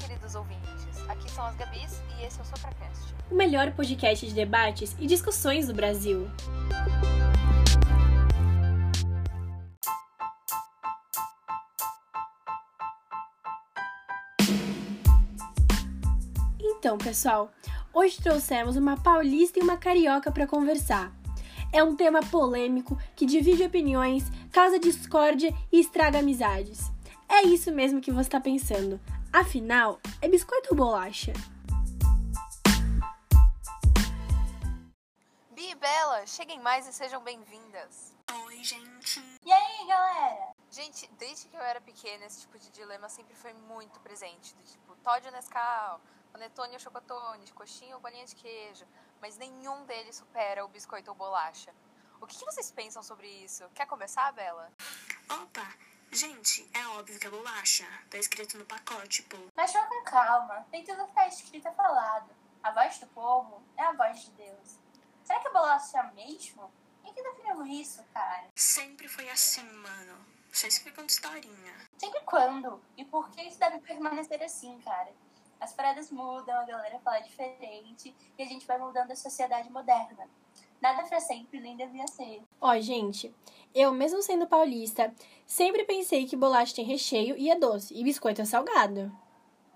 queridos ouvintes. Aqui são as Gabis e esse é o SopraCast. O melhor podcast de debates e discussões do Brasil. Então, pessoal, hoje trouxemos uma paulista e uma carioca para conversar. É um tema polêmico que divide opiniões, causa discórdia e estraga amizades. É isso mesmo que você está pensando. Afinal, é biscoito ou bolacha? Bi e Bela, cheguem mais e sejam bem-vindas. Oi, gente. E aí, galera? Gente, desde que eu era pequena, esse tipo de dilema sempre foi muito presente. Do tipo, Todd ou Nescau, panetone ou chocotone, coxinha ou bolinha de queijo. Mas nenhum deles supera o biscoito ou bolacha. O que, que vocês pensam sobre isso? Quer começar, Bela? Opa, gente, é óbvio que é bolacha. Tá escrito no pacote, pô. Mas vá com calma, tem tudo que tá escrito é falado. A voz do povo é a voz de Deus. Será que é bolacha mesmo? Quem que definiu isso, cara? Sempre foi assim, mano. Só explicando historinha. Sempre quando? E por que isso deve permanecer assim, cara? As paradas mudam, a galera fala diferente e a gente vai mudando a sociedade moderna. Nada pra sempre, nem devia ser. Ó, gente, eu, mesmo sendo paulista, sempre pensei que bolacha tem recheio e é doce, e biscoito é salgado.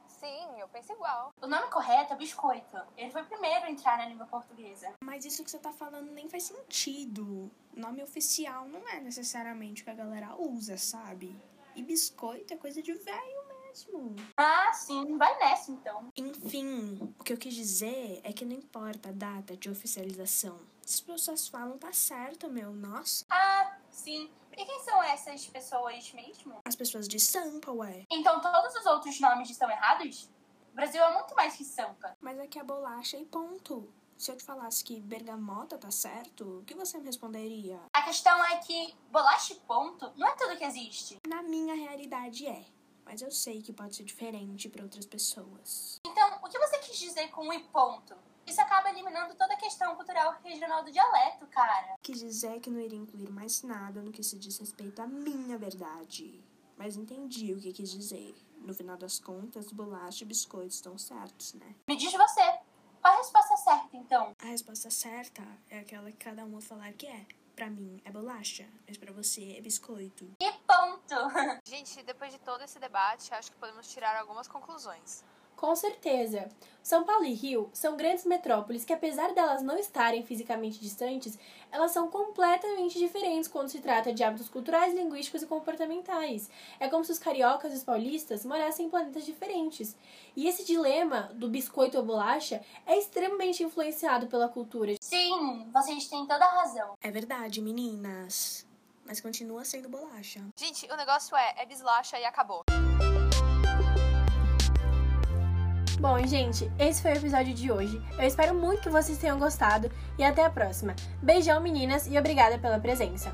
Sim, eu penso igual. O nome correto é biscoito. Ele foi o primeiro a entrar na língua portuguesa. Mas isso que você tá falando nem faz sentido. Nome oficial não é necessariamente o que a galera usa, sabe? E biscoito é coisa de velho mesmo. Ah, sim, vai nessa então. Enfim, o que eu quis dizer é que não importa a data de oficialização. Se as pessoas falam, tá certo, meu. Nossa. Ah, sim. E quem são essas pessoas mesmo? As pessoas de Sampa, ué. Então todos os outros nomes estão errados? O Brasil é muito mais que Sampa. Mas aqui é bolacha e ponto. Se eu te falasse que bergamota tá certo, o que você me responderia? A questão é que bolacha e ponto não é tudo que existe. Na minha realidade é. Mas eu sei que pode ser diferente para outras pessoas. Então, o que você quis dizer com e ponto? Isso acaba eliminando toda a questão cultural regional do dialeto, cara. Quis dizer que não iria incluir mais nada no que se diz respeito à minha verdade. Mas entendi o que quis dizer. No final das contas, bolacha e biscoito estão certos, né? Me diz você, qual a resposta certa, então? A resposta certa é aquela que cada uma falar que é. Pra mim é bolacha, mas pra você é biscoito. E ponto! Gente, depois de todo esse debate, acho que podemos tirar algumas conclusões. Com certeza. São Paulo e Rio são grandes metrópoles que, apesar delas não estarem fisicamente distantes, elas são completamente diferentes quando se trata de hábitos culturais, linguísticos e comportamentais. É como se os cariocas e os paulistas morassem em planetas diferentes. E esse dilema do biscoito ou bolacha é extremamente influenciado pela cultura. Sim, vocês têm toda a razão. É verdade, meninas. Mas continua sendo bolacha. Gente, o negócio é, é bislacha e acabou. Bom, gente, esse foi o episódio de hoje. Eu espero muito que vocês tenham gostado e até a próxima. Beijão, meninas, e obrigada pela presença.